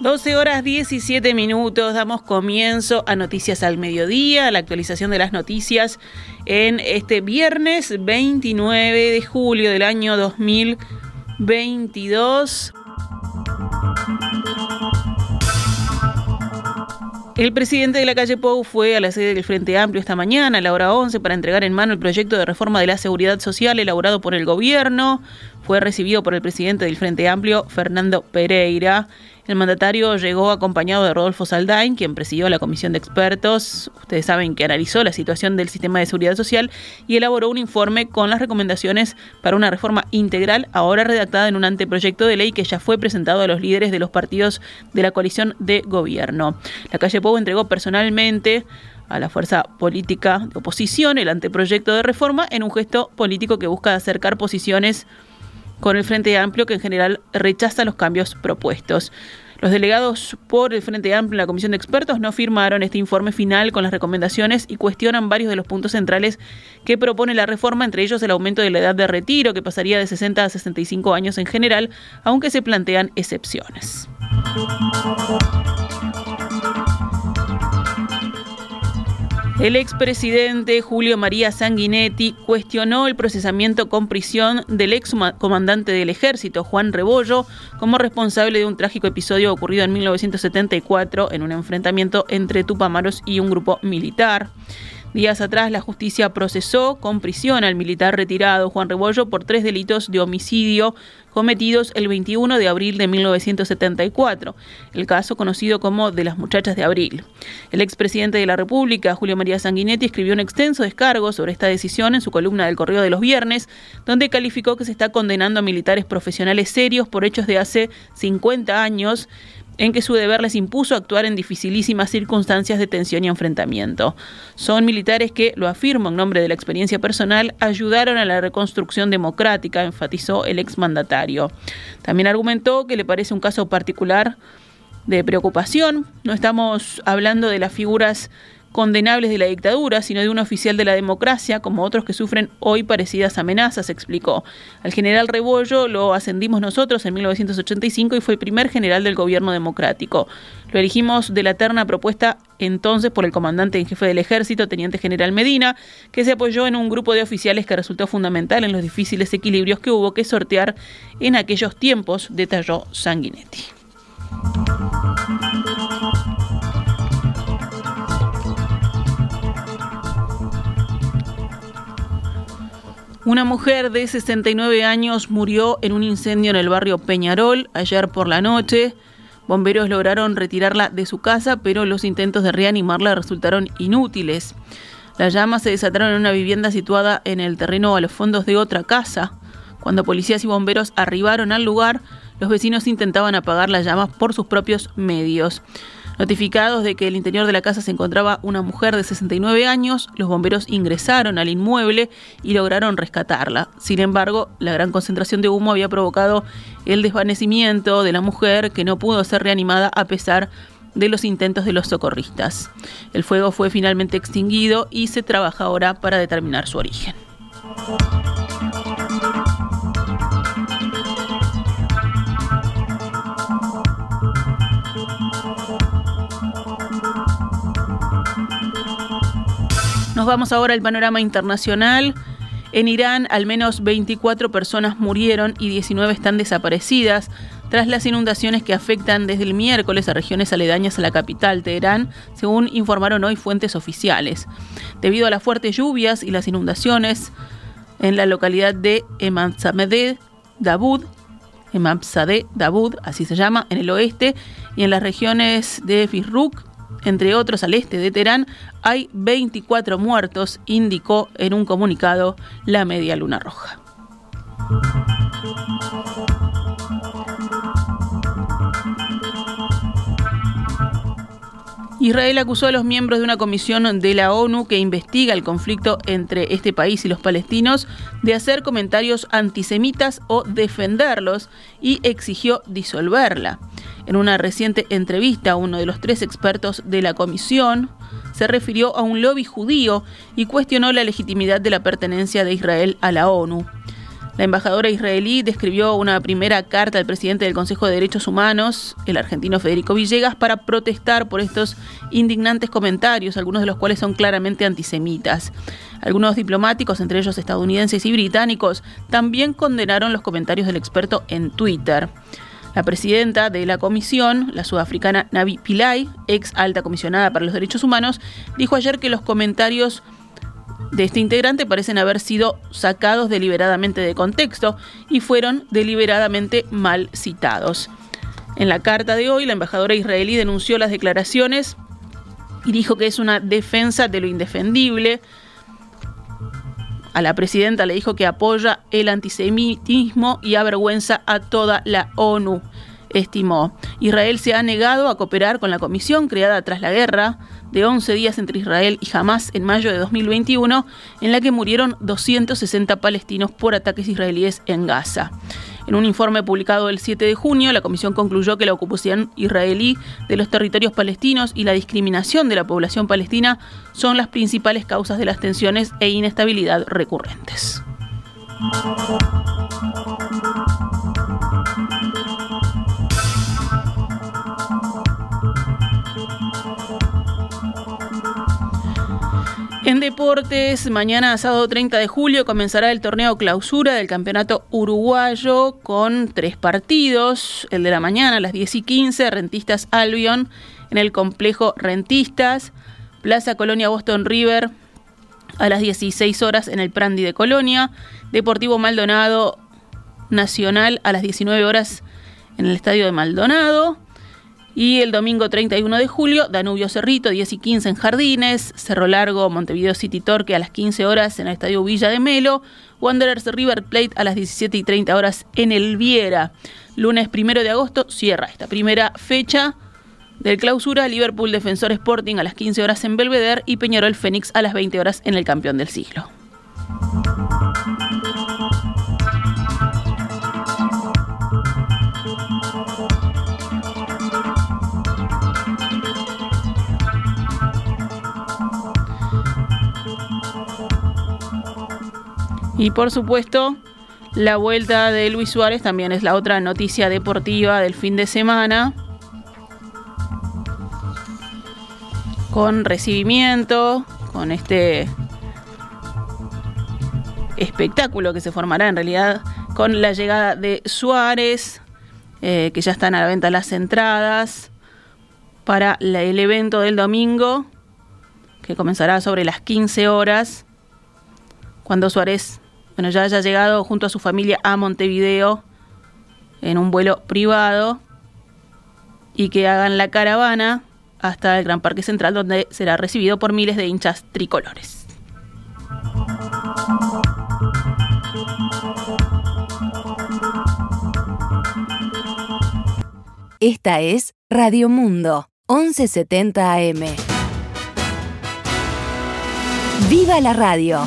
12 horas 17 minutos, damos comienzo a Noticias al Mediodía, la actualización de las noticias en este viernes 29 de julio del año 2022. El presidente de la calle Pou fue a la sede del Frente Amplio esta mañana a la hora 11 para entregar en mano el proyecto de reforma de la seguridad social elaborado por el gobierno. Fue recibido por el presidente del Frente Amplio, Fernando Pereira. El mandatario llegó acompañado de Rodolfo Saldain, quien presidió la comisión de expertos. Ustedes saben que analizó la situación del sistema de seguridad social y elaboró un informe con las recomendaciones para una reforma integral, ahora redactada en un anteproyecto de ley que ya fue presentado a los líderes de los partidos de la coalición de gobierno. La calle Pou entregó personalmente a la fuerza política de oposición el anteproyecto de reforma en un gesto político que busca acercar posiciones con el Frente Amplio, que en general rechaza los cambios propuestos. Los delegados por el Frente Amplio en la Comisión de Expertos no firmaron este informe final con las recomendaciones y cuestionan varios de los puntos centrales que propone la reforma, entre ellos el aumento de la edad de retiro, que pasaría de 60 a 65 años en general, aunque se plantean excepciones. El expresidente Julio María Sanguinetti cuestionó el procesamiento con prisión del ex comandante del ejército, Juan Rebollo, como responsable de un trágico episodio ocurrido en 1974 en un enfrentamiento entre Tupamaros y un grupo militar. Días atrás, la justicia procesó con prisión al militar retirado Juan Rebollo por tres delitos de homicidio cometidos el 21 de abril de 1974, el caso conocido como de las muchachas de abril. El expresidente de la República, Julio María Sanguinetti, escribió un extenso descargo sobre esta decisión en su columna del Correo de los Viernes, donde calificó que se está condenando a militares profesionales serios por hechos de hace 50 años en que su deber les impuso actuar en dificilísimas circunstancias de tensión y enfrentamiento. Son militares que, lo afirmo en nombre de la experiencia personal, ayudaron a la reconstrucción democrática, enfatizó el exmandatario. También argumentó que le parece un caso particular de preocupación. No estamos hablando de las figuras condenables de la dictadura, sino de un oficial de la democracia, como otros que sufren hoy parecidas amenazas, explicó. Al general Rebollo lo ascendimos nosotros en 1985 y fue el primer general del gobierno democrático. Lo elegimos de la terna propuesta entonces por el comandante en jefe del ejército, teniente general Medina, que se apoyó en un grupo de oficiales que resultó fundamental en los difíciles equilibrios que hubo que sortear en aquellos tiempos, detalló Sanguinetti. Una mujer de 69 años murió en un incendio en el barrio Peñarol ayer por la noche. Bomberos lograron retirarla de su casa, pero los intentos de reanimarla resultaron inútiles. Las llamas se desataron en una vivienda situada en el terreno a los fondos de otra casa. Cuando policías y bomberos arribaron al lugar, los vecinos intentaban apagar las llamas por sus propios medios. Notificados de que el interior de la casa se encontraba una mujer de 69 años, los bomberos ingresaron al inmueble y lograron rescatarla. Sin embargo, la gran concentración de humo había provocado el desvanecimiento de la mujer que no pudo ser reanimada a pesar de los intentos de los socorristas. El fuego fue finalmente extinguido y se trabaja ahora para determinar su origen. Nos vamos ahora al panorama internacional. En Irán, al menos 24 personas murieron y 19 están desaparecidas tras las inundaciones que afectan desde el miércoles a regiones aledañas a la capital, Teherán, según informaron hoy fuentes oficiales. Debido a las fuertes lluvias y las inundaciones en la localidad de Emanzadeh Dabud, Dabud, así se llama, en el oeste, y en las regiones de Firruk, entre otros al este de Teherán, hay 24 muertos, indicó en un comunicado la Media Luna Roja. Israel acusó a los miembros de una comisión de la ONU que investiga el conflicto entre este país y los palestinos de hacer comentarios antisemitas o defenderlos y exigió disolverla. En una reciente entrevista, uno de los tres expertos de la comisión se refirió a un lobby judío y cuestionó la legitimidad de la pertenencia de Israel a la ONU. La embajadora israelí describió una primera carta al presidente del Consejo de Derechos Humanos, el argentino Federico Villegas, para protestar por estos indignantes comentarios, algunos de los cuales son claramente antisemitas. Algunos diplomáticos, entre ellos estadounidenses y británicos, también condenaron los comentarios del experto en Twitter. La presidenta de la comisión, la sudafricana Navi Pillay, ex alta comisionada para los derechos humanos, dijo ayer que los comentarios de este integrante parecen haber sido sacados deliberadamente de contexto y fueron deliberadamente mal citados. En la carta de hoy, la embajadora israelí denunció las declaraciones y dijo que es una defensa de lo indefendible. A la presidenta le dijo que apoya el antisemitismo y avergüenza a toda la ONU estimó. Israel se ha negado a cooperar con la comisión creada tras la guerra de 11 días entre Israel y Hamas en mayo de 2021, en la que murieron 260 palestinos por ataques israelíes en Gaza. En un informe publicado el 7 de junio, la comisión concluyó que la ocupación israelí de los territorios palestinos y la discriminación de la población palestina son las principales causas de las tensiones e inestabilidad recurrentes. En deportes, mañana sábado 30 de julio comenzará el torneo clausura del campeonato uruguayo con tres partidos. El de la mañana a las 10 y 15, Rentistas Albion en el complejo Rentistas, Plaza Colonia Boston River a las 16 horas en el Prandi de Colonia, Deportivo Maldonado Nacional a las 19 horas en el Estadio de Maldonado. Y el domingo 31 de julio, Danubio Cerrito, 10 y 15 en Jardines, Cerro Largo, Montevideo City Torque a las 15 horas en el Estadio Villa de Melo, Wanderers River Plate a las 17 y 30 horas en el Viera. Lunes 1 de agosto cierra esta primera fecha del clausura, Liverpool Defensor Sporting a las 15 horas en Belvedere y Peñarol Fénix a las 20 horas en el Campeón del Siglo. Y por supuesto, la vuelta de Luis Suárez también es la otra noticia deportiva del fin de semana. Con recibimiento, con este espectáculo que se formará en realidad con la llegada de Suárez, eh, que ya están a la venta las entradas para el evento del domingo, que comenzará sobre las 15 horas, cuando Suárez bueno, ya haya llegado junto a su familia a Montevideo en un vuelo privado y que hagan la caravana hasta el Gran Parque Central donde será recibido por miles de hinchas tricolores. Esta es Radio Mundo, 1170 AM. ¡Viva la radio!